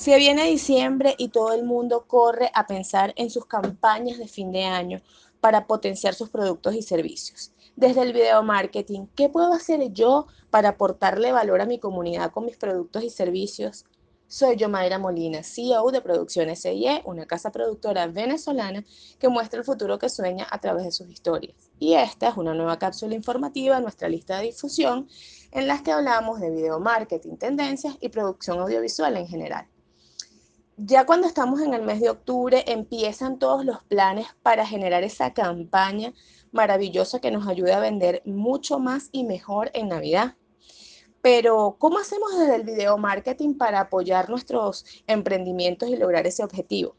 Se viene diciembre y todo el mundo corre a pensar en sus campañas de fin de año para potenciar sus productos y servicios. Desde el video marketing, ¿qué puedo hacer yo para aportarle valor a mi comunidad con mis productos y servicios? Soy Yomaira Molina, CEO de Producciones CIE, una casa productora venezolana que muestra el futuro que sueña a través de sus historias. Y esta es una nueva cápsula informativa en nuestra lista de difusión en las que hablamos de video marketing, tendencias y producción audiovisual en general. Ya cuando estamos en el mes de octubre empiezan todos los planes para generar esa campaña maravillosa que nos ayude a vender mucho más y mejor en Navidad. Pero, ¿cómo hacemos desde el video marketing para apoyar nuestros emprendimientos y lograr ese objetivo?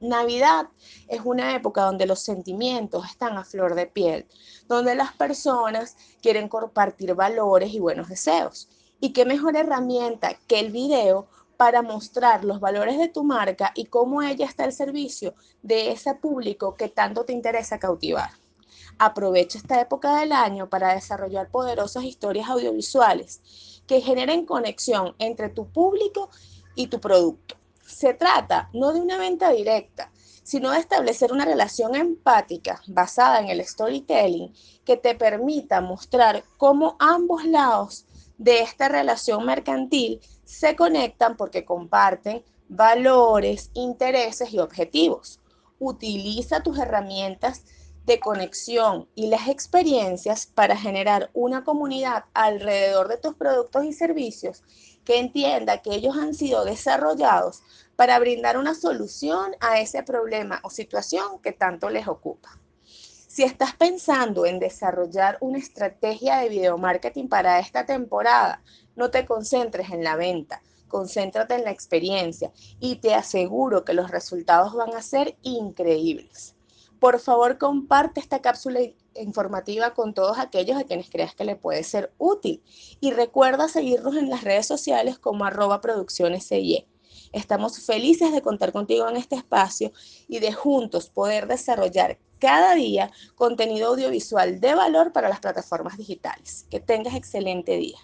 Navidad es una época donde los sentimientos están a flor de piel, donde las personas quieren compartir valores y buenos deseos. ¿Y qué mejor herramienta que el video para mostrar los valores de tu marca y cómo ella está al servicio de ese público que tanto te interesa cautivar. Aprovecha esta época del año para desarrollar poderosas historias audiovisuales que generen conexión entre tu público y tu producto. Se trata no de una venta directa, sino de establecer una relación empática basada en el storytelling que te permita mostrar cómo ambos lados de esta relación mercantil se conectan porque comparten valores, intereses y objetivos. Utiliza tus herramientas de conexión y las experiencias para generar una comunidad alrededor de tus productos y servicios que entienda que ellos han sido desarrollados para brindar una solución a ese problema o situación que tanto les ocupa. Si estás pensando en desarrollar una estrategia de video marketing para esta temporada, no te concentres en la venta, concéntrate en la experiencia y te aseguro que los resultados van a ser increíbles. Por favor, comparte esta cápsula informativa con todos aquellos a quienes creas que le puede ser útil. Y recuerda seguirnos en las redes sociales como arroba producciones Estamos felices de contar contigo en este espacio y de juntos poder desarrollar cada día contenido audiovisual de valor para las plataformas digitales. Que tengas excelente día.